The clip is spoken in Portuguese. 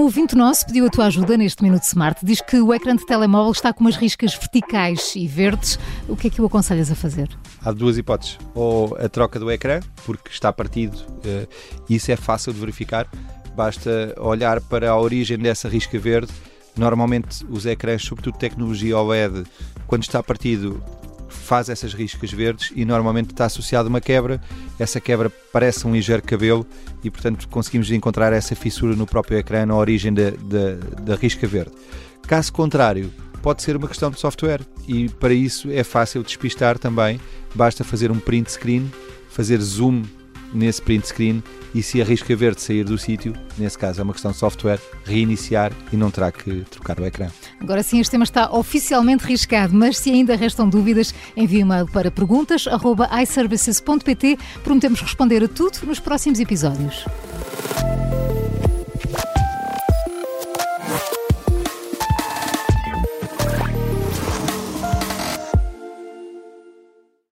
ouvinte nosso pediu a tua ajuda neste Minuto Smart. Diz que o ecrã de telemóvel está com umas riscas verticais e verdes. O que é que o aconselhas a fazer? Há duas hipóteses. Ou a troca do ecrã, porque está partido, uh, isso é fácil de verificar. Basta olhar para a origem dessa risca verde. Normalmente os ecrãs, sobretudo tecnologia OLED, quando está partido, faz essas riscas verdes e normalmente está associado a uma quebra. Essa quebra parece um ligeiro cabelo e, portanto, conseguimos encontrar essa fissura no próprio ecrã, na origem da, da, da risca verde. Caso contrário, pode ser uma questão de software e para isso é fácil despistar também. Basta fazer um print screen, fazer zoom nesse print screen e se a risca verde sair do sítio, nesse caso é uma questão de software, reiniciar e não terá que trocar o ecrã. Agora sim, este tema está oficialmente riscado, mas se ainda restam dúvidas, envie um e-mail para perguntas.iservices.pt. Prometemos responder a tudo nos próximos episódios.